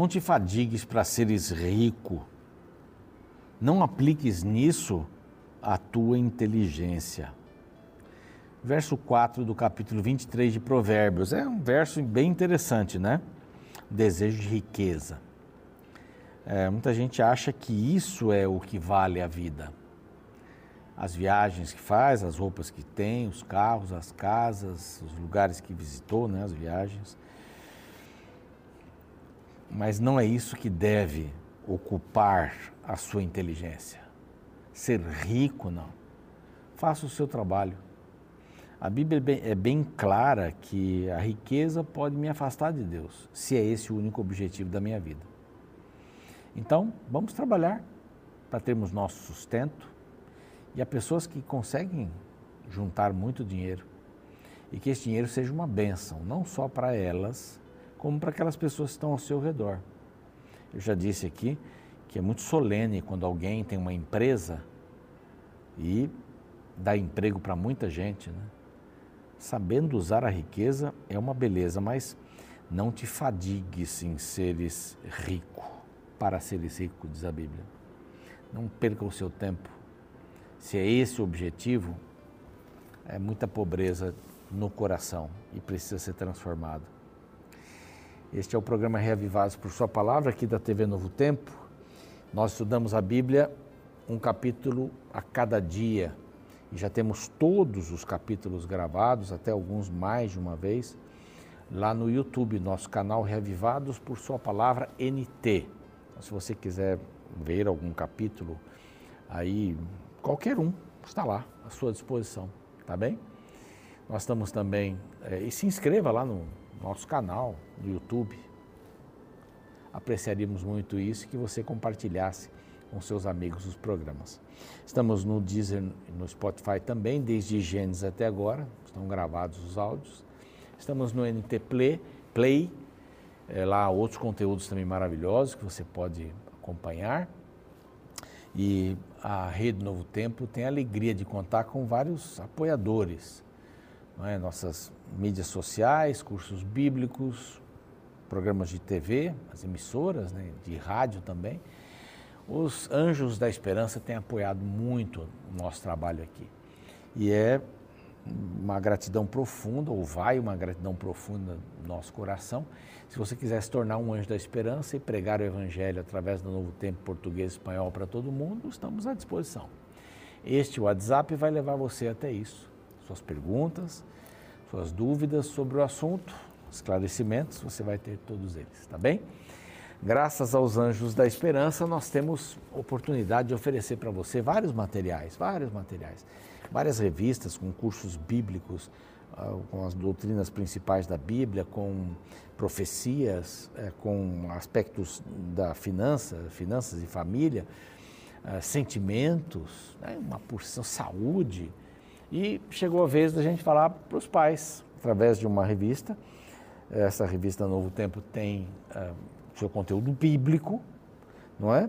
Não te fadigues para seres rico. Não apliques nisso a tua inteligência. Verso 4 do capítulo 23 de Provérbios. É um verso bem interessante, né? Desejo de riqueza. É, muita gente acha que isso é o que vale a vida. As viagens que faz, as roupas que tem, os carros, as casas, os lugares que visitou, né, as viagens. Mas não é isso que deve ocupar a sua inteligência. Ser rico, não. Faça o seu trabalho. A Bíblia é bem, é bem clara que a riqueza pode me afastar de Deus, se é esse o único objetivo da minha vida. Então, vamos trabalhar para termos nosso sustento. E há pessoas que conseguem juntar muito dinheiro e que esse dinheiro seja uma bênção, não só para elas, como para aquelas pessoas que estão ao seu redor. Eu já disse aqui que é muito solene quando alguém tem uma empresa e dá emprego para muita gente, né? Sabendo usar a riqueza é uma beleza, mas não te fadigues em seres rico, para seres rico, diz a Bíblia. Não perca o seu tempo. Se é esse o objetivo, é muita pobreza no coração e precisa ser transformado. Este é o programa Reavivados por Sua Palavra, aqui da TV Novo Tempo. Nós estudamos a Bíblia um capítulo a cada dia e já temos todos os capítulos gravados, até alguns mais de uma vez, lá no YouTube, nosso canal Reavivados por Sua Palavra NT. Então, se você quiser ver algum capítulo aí, qualquer um, está lá à sua disposição, tá bem? Nós estamos também, é, e se inscreva lá no nosso canal no YouTube. Apreciaríamos muito isso que você compartilhasse com seus amigos os programas. Estamos no Deezer no Spotify também, desde Gênesis até agora, estão gravados os áudios. Estamos no NT Play, Play é, lá outros conteúdos também maravilhosos que você pode acompanhar. E a Rede Novo Tempo tem a alegria de contar com vários apoiadores. É? Nossas mídias sociais, cursos bíblicos, programas de TV, as emissoras, né? de rádio também os Anjos da Esperança têm apoiado muito o nosso trabalho aqui. E é uma gratidão profunda, ou vai uma gratidão profunda no nosso coração. Se você quiser se tornar um anjo da esperança e pregar o Evangelho através do Novo Tempo Português e Espanhol para todo mundo, estamos à disposição. Este WhatsApp vai levar você até isso. Suas perguntas, suas dúvidas sobre o assunto, esclarecimentos, você vai ter todos eles, tá bem? graças aos Anjos da Esperança, nós temos oportunidade de oferecer para você vários materiais, vários materiais, várias revistas com cursos bíblicos, ah, com as doutrinas principais da Bíblia, com profecias, eh, com aspectos da finança, finanças e família, ah, sentimentos, né, uma porção saúde. E chegou a vez da gente falar para os pais, através de uma revista. Essa revista Novo Tempo tem ah, seu conteúdo bíblico, não é?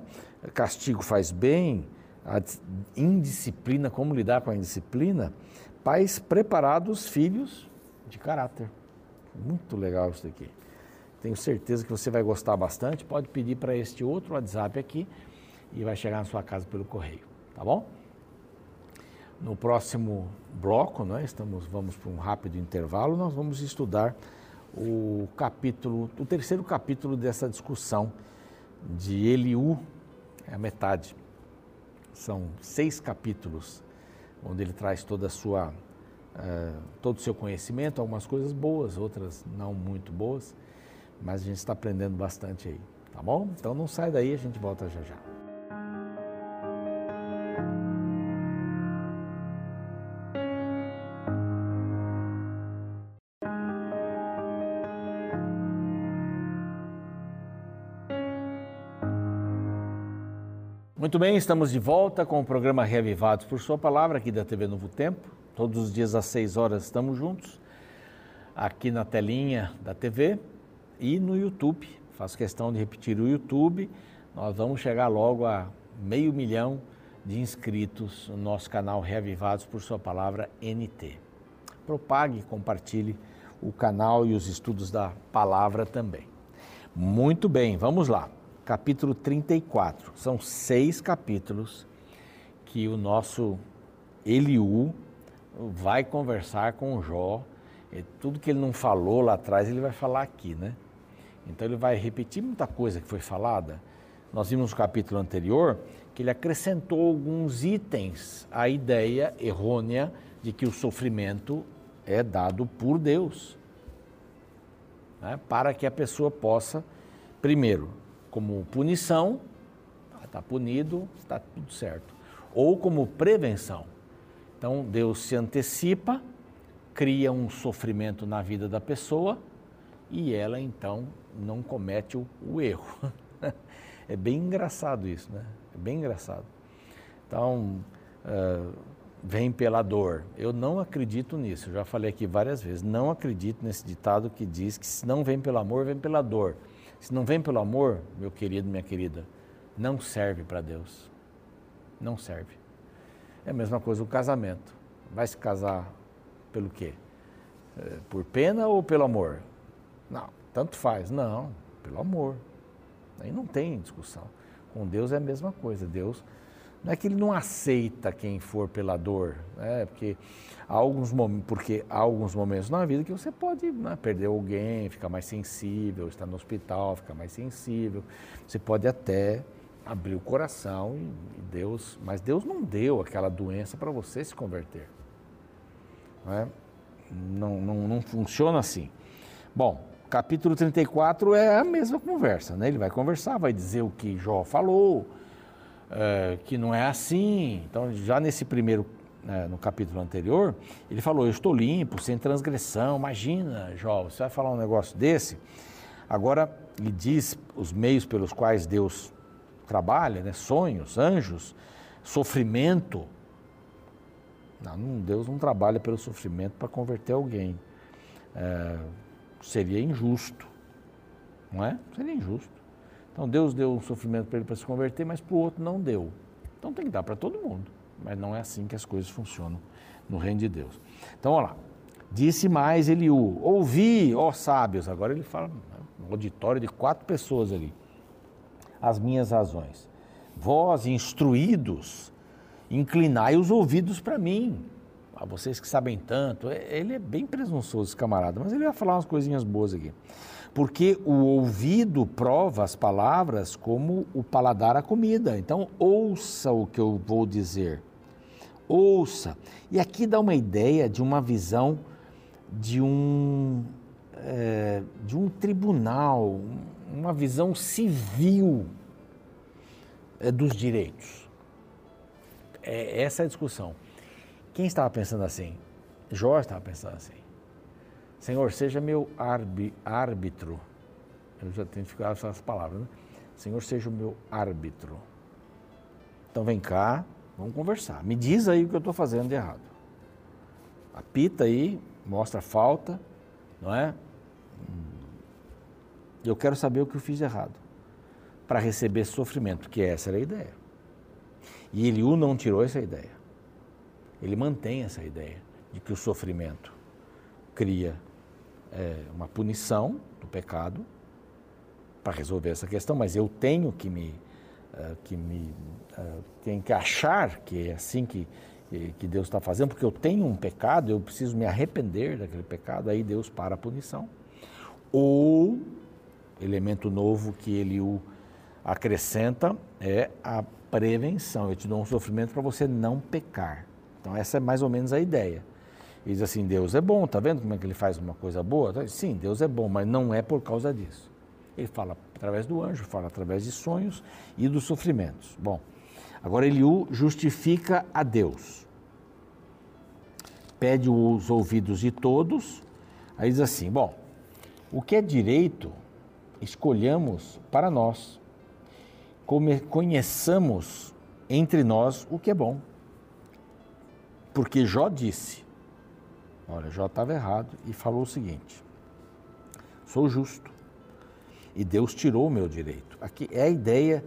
Castigo faz bem, a indisciplina, como lidar com a indisciplina, pais preparados, filhos de caráter. Muito legal isso daqui. Tenho certeza que você vai gostar bastante. Pode pedir para este outro WhatsApp aqui e vai chegar na sua casa pelo correio, tá bom? No próximo bloco, nós é? estamos, vamos para um rápido intervalo, nós vamos estudar o capítulo, o terceiro capítulo dessa discussão de Eliú, é a metade. São seis capítulos, onde ele traz toda a sua, uh, todo o seu conhecimento, algumas coisas boas, outras não muito boas, mas a gente está aprendendo bastante aí, tá bom? Então não sai daí, a gente volta já já. Muito bem, estamos de volta com o programa Reavivados por Sua Palavra, aqui da TV Novo Tempo. Todos os dias às 6 horas estamos juntos, aqui na telinha da TV e no YouTube. Faço questão de repetir o YouTube. Nós vamos chegar logo a meio milhão de inscritos no nosso canal Reavivados por Sua Palavra NT. Propague, compartilhe o canal e os estudos da palavra também. Muito bem, vamos lá. Capítulo 34. São seis capítulos que o nosso Eliú vai conversar com Jó. E tudo que ele não falou lá atrás, ele vai falar aqui, né? Então ele vai repetir muita coisa que foi falada. Nós vimos no capítulo anterior que ele acrescentou alguns itens à ideia errônea de que o sofrimento é dado por Deus. Né? Para que a pessoa possa, primeiro, como punição, está punido, está tudo certo. Ou como prevenção. Então Deus se antecipa, cria um sofrimento na vida da pessoa e ela então não comete o, o erro. é bem engraçado isso, né? É bem engraçado. Então, uh, vem pela dor. Eu não acredito nisso, eu já falei aqui várias vezes. Não acredito nesse ditado que diz que se não vem pelo amor, vem pela dor. Se não vem pelo amor, meu querido, minha querida, não serve para Deus. Não serve. É a mesma coisa o casamento. Vai se casar pelo quê? É, por pena ou pelo amor? Não, tanto faz. Não, pelo amor. Aí não tem discussão. Com Deus é a mesma coisa. Deus não é que ele não aceita quem for pela dor, né? porque, há alguns momentos, porque há alguns momentos na vida que você pode né, perder alguém, ficar mais sensível, estar no hospital, ficar mais sensível. Você pode até abrir o coração e Deus, mas Deus não deu aquela doença para você se converter. Não, é? não, não, não funciona assim. Bom, capítulo 34 é a mesma conversa, né? Ele vai conversar, vai dizer o que Jó falou, é, que não é assim. Então, já nesse primeiro, é, no capítulo anterior, ele falou: Eu estou limpo, sem transgressão. Imagina, Jó, você vai falar um negócio desse? Agora, ele diz os meios pelos quais Deus trabalha, né? sonhos, anjos, sofrimento. Não, Deus não trabalha pelo sofrimento para converter alguém. É, seria injusto, não é? Seria injusto. Então Deus deu um sofrimento para ele para se converter, mas para o outro não deu. Então tem que dar para todo mundo. Mas não é assim que as coisas funcionam no reino de Deus. Então, olha lá. Disse mais Eliú, ouvi, ó sábios. Agora ele fala, um auditório de quatro pessoas ali. As minhas razões. Vós, instruídos, inclinai os ouvidos para mim a vocês que sabem tanto. É, ele é bem presunçoso, esse camarada, mas ele vai falar umas coisinhas boas aqui. Porque o ouvido prova as palavras como o paladar a comida. Então, ouça o que eu vou dizer. Ouça. E aqui dá uma ideia de uma visão de um, é, de um tribunal, uma visão civil é, dos direitos. É, essa é a discussão. Quem estava pensando assim? Jó estava pensando assim. Senhor, seja meu árbitro. Eu já tenho ficado essas palavras, né? Senhor, seja o meu árbitro. Então vem cá, vamos conversar. Me diz aí o que eu estou fazendo de errado. Apita aí, mostra a falta, não é? Eu quero saber o que eu fiz de errado. Para receber sofrimento, que essa era a ideia. E Eliú não tirou essa ideia ele mantém essa ideia de que o sofrimento cria é, uma punição do pecado para resolver essa questão, mas eu tenho que me, uh, que me uh, tenho que achar que é assim que, que Deus está fazendo, porque eu tenho um pecado, eu preciso me arrepender daquele pecado, aí Deus para a punição. Ou, elemento novo que ele o acrescenta é a prevenção. Eu te dou um sofrimento para você não pecar. Então essa é mais ou menos a ideia. Ele diz assim, Deus é bom, tá vendo como é que ele faz uma coisa boa? Sim, Deus é bom, mas não é por causa disso. Ele fala através do anjo, fala através de sonhos e dos sofrimentos. Bom, agora Eliú justifica a Deus. Pede os ouvidos de todos, aí diz assim, bom, o que é direito, escolhamos para nós. Conheçamos entre nós o que é bom. Porque Jó disse, olha, Jó estava errado e falou o seguinte: sou justo e Deus tirou o meu direito. Aqui é a ideia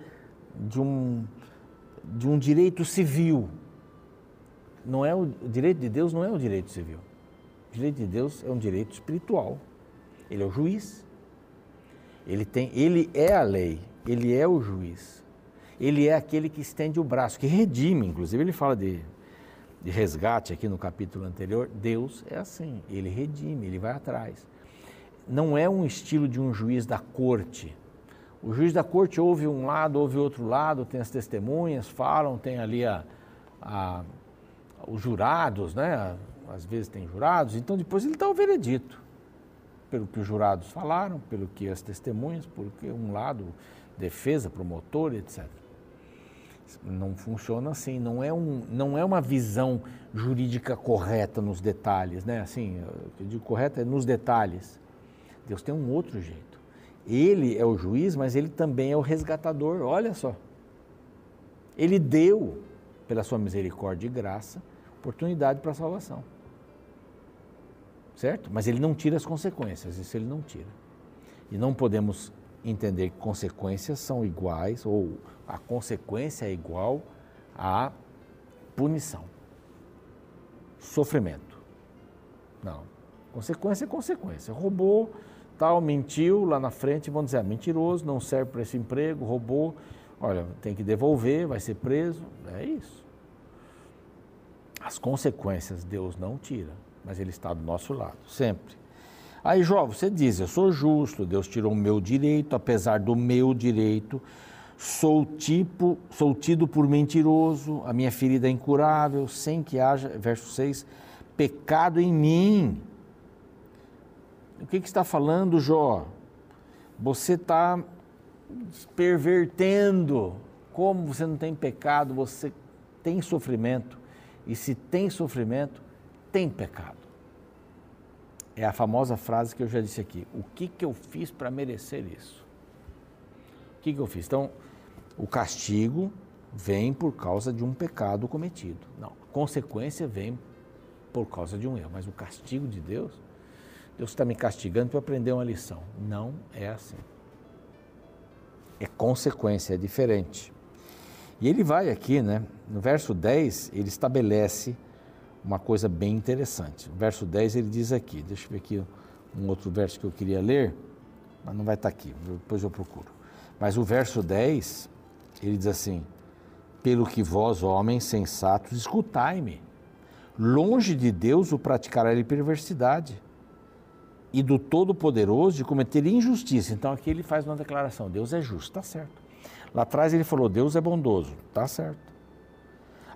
de um, de um direito civil. Não é o, o direito de Deus não é o direito civil. O direito de Deus é um direito espiritual. Ele é o juiz. Ele, tem, ele é a lei, ele é o juiz. Ele é aquele que estende o braço, que redime, inclusive ele fala de, de resgate aqui no capítulo anterior. Deus é assim, ele redime, ele vai atrás. Não é um estilo de um juiz da corte. O juiz da corte ouve um lado, ouve outro lado, tem as testemunhas, falam, tem ali a, a, os jurados, né? Às vezes tem jurados, então depois ele dá o veredito pelo que os jurados falaram, pelo que as testemunhas, porque um lado, defesa, promotor, etc. Não funciona assim, não é, um, não é uma visão jurídica correta nos detalhes, né? Assim, eu digo correta é nos detalhes. Deus tem um outro jeito. Ele é o juiz, mas ele também é o resgatador, olha só. Ele deu, pela sua misericórdia e graça, oportunidade para a salvação certo? Mas ele não tira as consequências, isso ele não tira. E não podemos entender que consequências são iguais ou a consequência é igual à punição, sofrimento. Não. Consequência é consequência. Roubou, tal, mentiu lá na frente, vão dizer, ah, mentiroso, não serve para esse emprego, roubou, olha, tem que devolver, vai ser preso. É isso. As consequências Deus não tira mas Ele está do nosso lado, sempre. Aí, Jó, você diz: Eu sou justo, Deus tirou o meu direito, apesar do meu direito, sou tipo, sou tido por mentiroso, a minha ferida é incurável, sem que haja, verso 6, pecado em mim. O que, que está falando, Jó? Você está pervertendo. Como você não tem pecado, você tem sofrimento. E se tem sofrimento, tem pecado. É a famosa frase que eu já disse aqui. O que, que eu fiz para merecer isso? O que, que eu fiz? Então, o castigo vem por causa de um pecado cometido. Não, a consequência vem por causa de um erro. Mas o castigo de Deus, Deus está me castigando para aprender uma lição. Não é assim. É consequência, é diferente. E ele vai aqui, né? No verso 10, ele estabelece uma coisa bem interessante. O verso 10 ele diz aqui, deixa eu ver aqui um outro verso que eu queria ler, mas não vai estar aqui, depois eu procuro. Mas o verso 10, ele diz assim: Pelo que vós, homens sensatos, escutai-me. Longe de Deus o praticará ele perversidade, e do Todo-Poderoso de cometer injustiça. Então aqui ele faz uma declaração: Deus é justo, está certo. Lá atrás ele falou: Deus é bondoso, está certo.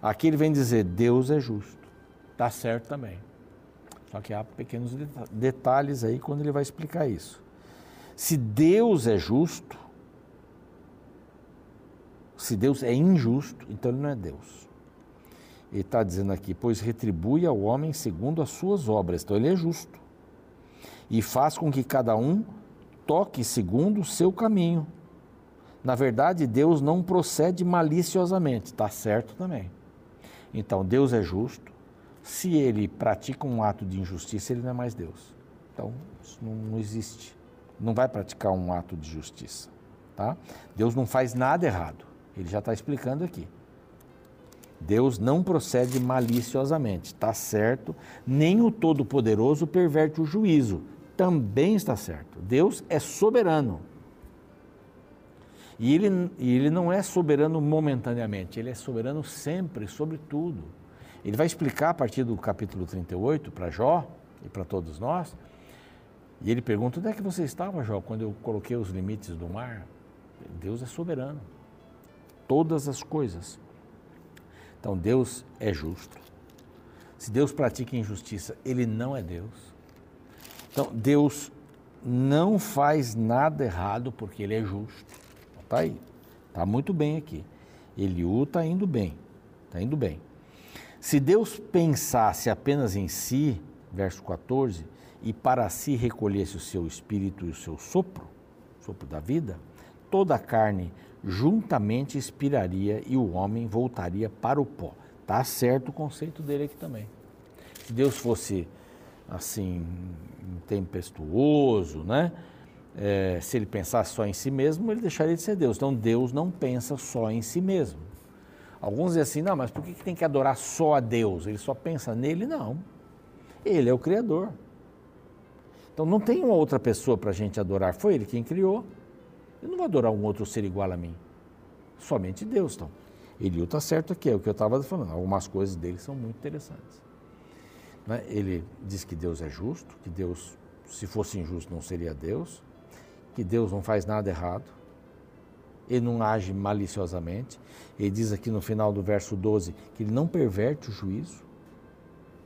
Aqui ele vem dizer: Deus é justo está certo também. Só que há pequenos detalhes aí quando ele vai explicar isso. Se Deus é justo, se Deus é injusto, então ele não é Deus. Ele está dizendo aqui, pois retribui ao homem segundo as suas obras. Então ele é justo. E faz com que cada um toque segundo o seu caminho. Na verdade, Deus não procede maliciosamente, está certo também. Então, Deus é justo, se ele pratica um ato de injustiça, ele não é mais Deus. Então, isso não, não existe. Não vai praticar um ato de justiça. Tá? Deus não faz nada errado. Ele já está explicando aqui. Deus não procede maliciosamente, está certo. Nem o Todo-Poderoso perverte o juízo, também está certo. Deus é soberano. E ele, ele não é soberano momentaneamente, ele é soberano sempre, sobre tudo. Ele vai explicar a partir do capítulo 38 para Jó e para todos nós. E ele pergunta: onde é que você estava, Jó, quando eu coloquei os limites do mar? Deus é soberano. Todas as coisas. Então Deus é justo. Se Deus pratica injustiça, ele não é Deus. Então Deus não faz nada errado porque ele é justo. Está aí. Está muito bem aqui. Eliú está indo bem. Está indo bem. Se Deus pensasse apenas em si, verso 14, e para si recolhesse o seu espírito e o seu sopro, sopro da vida, toda a carne juntamente expiraria e o homem voltaria para o pó. Tá certo o conceito dele aqui também. Se Deus fosse assim tempestuoso, né? É, se ele pensasse só em si mesmo, ele deixaria de ser Deus. Então Deus não pensa só em si mesmo. Alguns dizem assim, não, mas por que tem que adorar só a Deus? Ele só pensa nele? Não. Ele é o Criador. Então não tem uma outra pessoa para a gente adorar. Foi ele quem criou. Eu não vou adorar um outro ser igual a mim. Somente Deus, então. Eliú está certo aqui, é o que eu estava falando. Algumas coisas dele são muito interessantes. Né? Ele diz que Deus é justo, que Deus, se fosse injusto, não seria Deus, que Deus não faz nada errado, ele não age maliciosamente. Ele diz aqui no final do verso 12 que ele não perverte o juízo.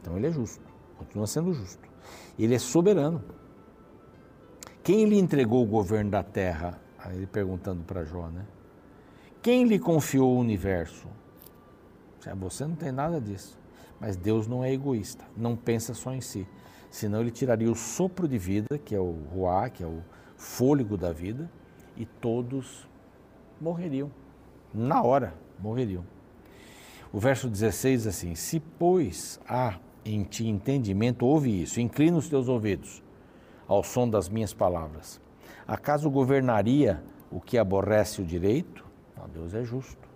Então ele é justo, continua sendo justo. Ele é soberano. Quem lhe entregou o governo da terra? Aí ele perguntando para Jó, né? Quem lhe confiou o universo? Você não tem nada disso. Mas Deus não é egoísta, não pensa só em si. Senão ele tiraria o sopro de vida, que é o ruá, que é o fôlego da vida, e todos morreriam. Na hora, morreriam. O verso 16 assim: Se, pois, há em ti entendimento, ouve isso, inclina os teus ouvidos ao som das minhas palavras. Acaso governaria o que aborrece o direito? Não, Deus é justo.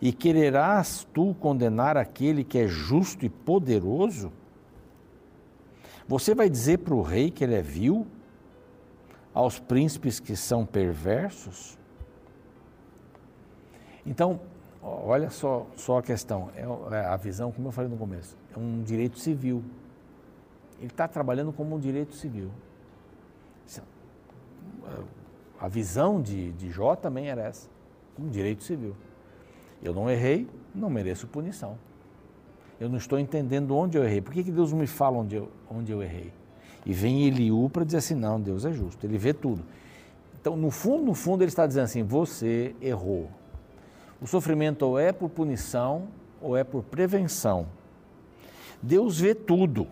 E quererás tu condenar aquele que é justo e poderoso? Você vai dizer para o rei que ele é vil? Aos príncipes que são perversos? Então, olha só, só a questão, é, é a visão, como eu falei no começo, é um direito civil. Ele está trabalhando como um direito civil. A visão de, de Jó também era essa, um direito civil. Eu não errei, não mereço punição. Eu não estou entendendo onde eu errei. Por que, que Deus me fala onde eu, onde eu errei? E vem Eliú para dizer assim: não, Deus é justo, ele vê tudo. Então, no fundo, no fundo, ele está dizendo assim: você errou. O sofrimento ou é por punição ou é por prevenção. Deus vê tudo.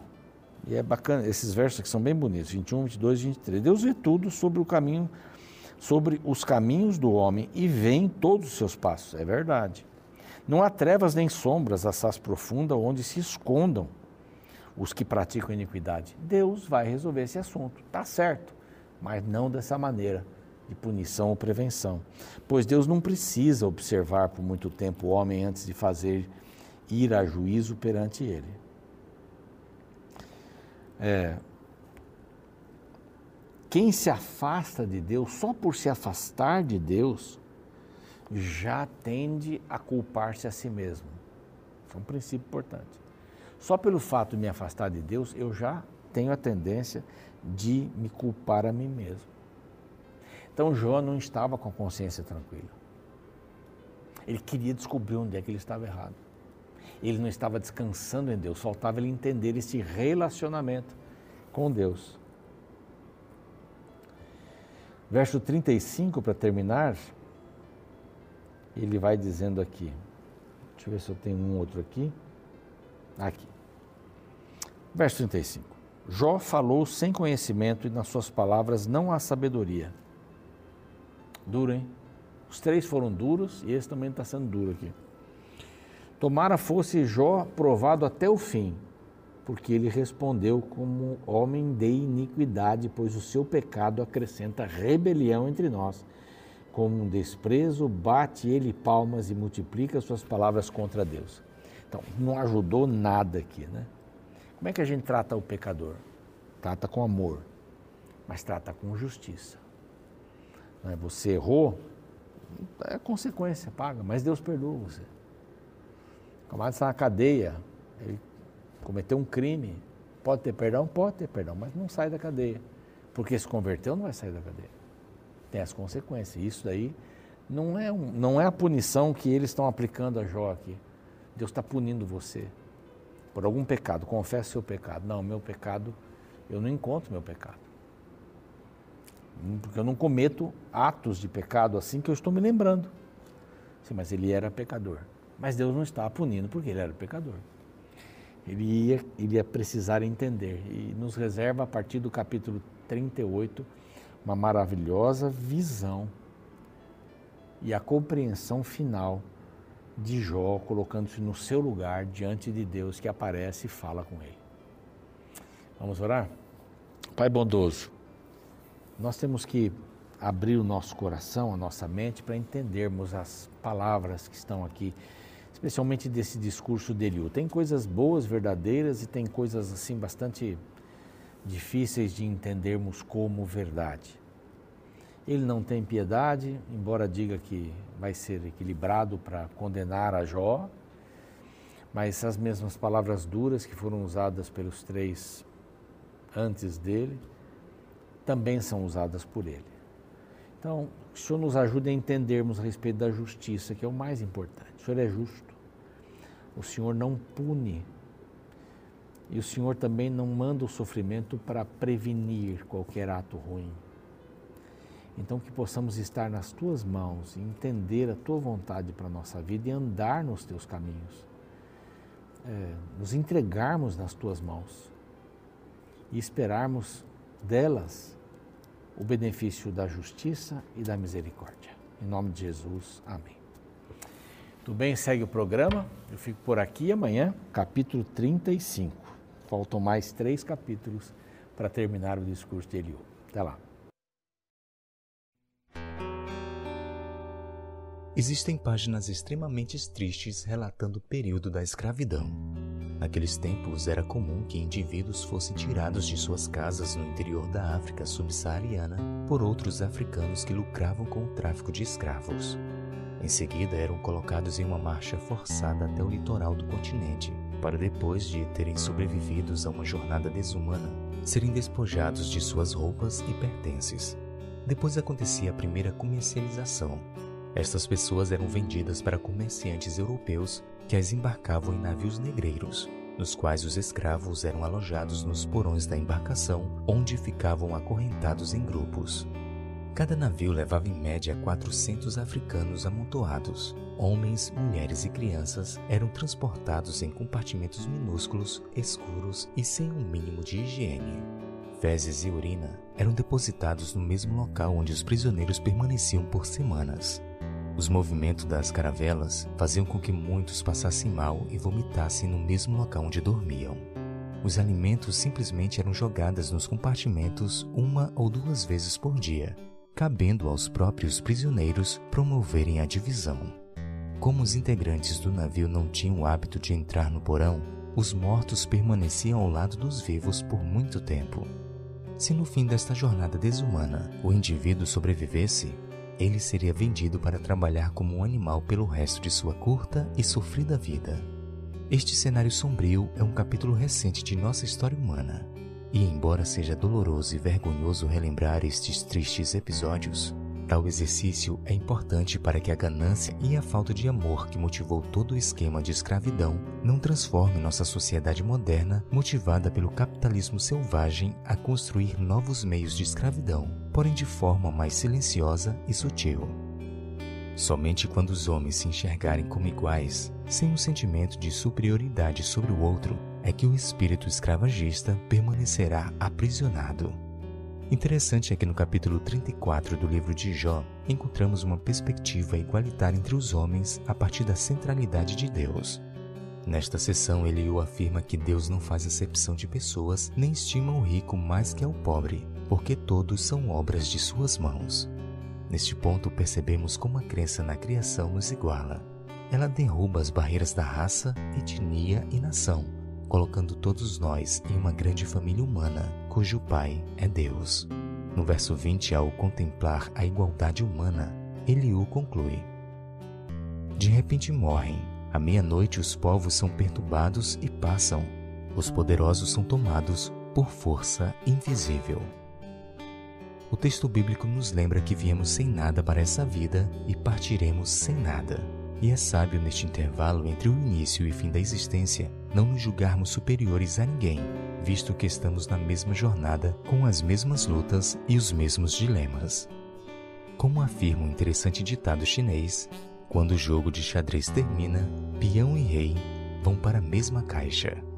E é bacana, esses versos aqui são bem bonitos, 21, 22 e 23. Deus vê tudo sobre o caminho sobre os caminhos do homem e vê em todos os seus passos. É verdade. Não há trevas nem sombras assaz profunda onde se escondam os que praticam iniquidade. Deus vai resolver esse assunto, tá certo, mas não dessa maneira de punição ou prevenção. Pois Deus não precisa observar por muito tempo o homem antes de fazer ir a juízo perante ele. É, quem se afasta de Deus, só por se afastar de Deus, já tende a culpar-se a si mesmo. É um princípio importante. Só pelo fato de me afastar de Deus, eu já tenho a tendência de me culpar a mim mesmo. Então Jó não estava com a consciência tranquila. Ele queria descobrir onde é que ele estava errado. Ele não estava descansando em Deus, faltava ele entender esse relacionamento com Deus. Verso 35, para terminar, ele vai dizendo aqui. Deixa eu ver se eu tenho um outro aqui. Aqui. Verso 35. Jó falou sem conhecimento e nas suas palavras não há sabedoria. Duro, hein? Os três foram duros e esse também está sendo duro aqui. Tomara fosse Jó provado até o fim, porque ele respondeu como homem de iniquidade, pois o seu pecado acrescenta rebelião entre nós. Como um desprezo, bate ele palmas e multiplica suas palavras contra Deus. Então, não ajudou nada aqui, né? Como é que a gente trata o pecador? Trata com amor, mas trata com justiça. Né? Você errou, é consequência, paga, mas Deus perdoa você. O camarada está na cadeia, ele cometeu um crime, pode ter perdão? Pode ter perdão, mas não sai da cadeia. Porque se converteu, não vai sair da cadeia. Tem as consequências. Isso daí não é, um, não é a punição que eles estão aplicando a Jó aqui. Deus está punindo você por algum pecado. Confesse seu pecado. Não, meu pecado, eu não encontro meu pecado. Porque eu não cometo atos de pecado assim que eu estou me lembrando. Sim, mas ele era pecador. Mas Deus não estava punindo porque ele era pecador ele ia, ele ia precisar entender. E nos reserva, a partir do capítulo 38, uma maravilhosa visão e a compreensão final de Jó, colocando-se no seu lugar diante de Deus que aparece e fala com ele. Vamos orar? Pai bondoso, nós temos que abrir o nosso coração, a nossa mente, para entendermos as palavras que estão aqui especialmente desse discurso dele. Tem coisas boas, verdadeiras e tem coisas assim bastante difíceis de entendermos como verdade. Ele não tem piedade, embora diga que vai ser equilibrado para condenar a Jó, mas as mesmas palavras duras que foram usadas pelos três antes dele também são usadas por ele. Então, o Senhor nos ajuda a entendermos a respeito da justiça, que é o mais importante. O Senhor é justo. O Senhor não pune. E o Senhor também não manda o sofrimento para prevenir qualquer ato ruim. Então, que possamos estar nas tuas mãos e entender a tua vontade para a nossa vida e andar nos teus caminhos. É, nos entregarmos nas tuas mãos e esperarmos delas o benefício da justiça e da misericórdia. Em nome de Jesus, amém. Tudo bem, segue o programa. Eu fico por aqui amanhã, capítulo 35. Faltam mais três capítulos para terminar o discurso de Eliú. Até lá. Existem páginas extremamente tristes relatando o período da escravidão. Naqueles tempos era comum que indivíduos fossem tirados de suas casas no interior da África subsaariana por outros africanos que lucravam com o tráfico de escravos. Em seguida eram colocados em uma marcha forçada até o litoral do continente, para depois de terem sobrevivido a uma jornada desumana, serem despojados de suas roupas e pertences. Depois acontecia a primeira comercialização, estas pessoas eram vendidas para comerciantes europeus que as embarcavam em navios negreiros, nos quais os escravos eram alojados nos porões da embarcação, onde ficavam acorrentados em grupos. Cada navio levava em média 400 africanos amontoados. Homens, mulheres e crianças eram transportados em compartimentos minúsculos, escuros e sem um mínimo de higiene. Fezes e urina eram depositados no mesmo local onde os prisioneiros permaneciam por semanas. Os movimentos das caravelas faziam com que muitos passassem mal e vomitassem no mesmo local onde dormiam. Os alimentos simplesmente eram jogados nos compartimentos uma ou duas vezes por dia, cabendo aos próprios prisioneiros promoverem a divisão. Como os integrantes do navio não tinham o hábito de entrar no porão, os mortos permaneciam ao lado dos vivos por muito tempo. Se no fim desta jornada desumana o indivíduo sobrevivesse, ele seria vendido para trabalhar como um animal pelo resto de sua curta e sofrida vida. Este cenário sombrio é um capítulo recente de nossa história humana. E, embora seja doloroso e vergonhoso relembrar estes tristes episódios, Tal exercício é importante para que a ganância e a falta de amor que motivou todo o esquema de escravidão não transforme nossa sociedade moderna, motivada pelo capitalismo selvagem, a construir novos meios de escravidão, porém de forma mais silenciosa e sutil. Somente quando os homens se enxergarem como iguais, sem um sentimento de superioridade sobre o outro, é que o espírito escravagista permanecerá aprisionado. Interessante é que no capítulo 34 do livro de Jó encontramos uma perspectiva igualitária entre os homens a partir da centralidade de Deus. Nesta sessão, Eliú afirma que Deus não faz acepção de pessoas nem estima o rico mais que ao pobre, porque todos são obras de suas mãos. Neste ponto, percebemos como a crença na criação nos iguala. Ela derruba as barreiras da raça, etnia e nação, colocando todos nós em uma grande família humana, cujo Pai é Deus. No verso 20, ao contemplar a igualdade humana, Eliú conclui: De repente morrem, à meia-noite os povos são perturbados e passam, os poderosos são tomados por força invisível. O texto bíblico nos lembra que viemos sem nada para essa vida e partiremos sem nada. E é sábio neste intervalo entre o início e fim da existência não nos julgarmos superiores a ninguém, visto que estamos na mesma jornada com as mesmas lutas e os mesmos dilemas. Como afirma um interessante ditado chinês, quando o jogo de xadrez termina, peão e rei vão para a mesma caixa.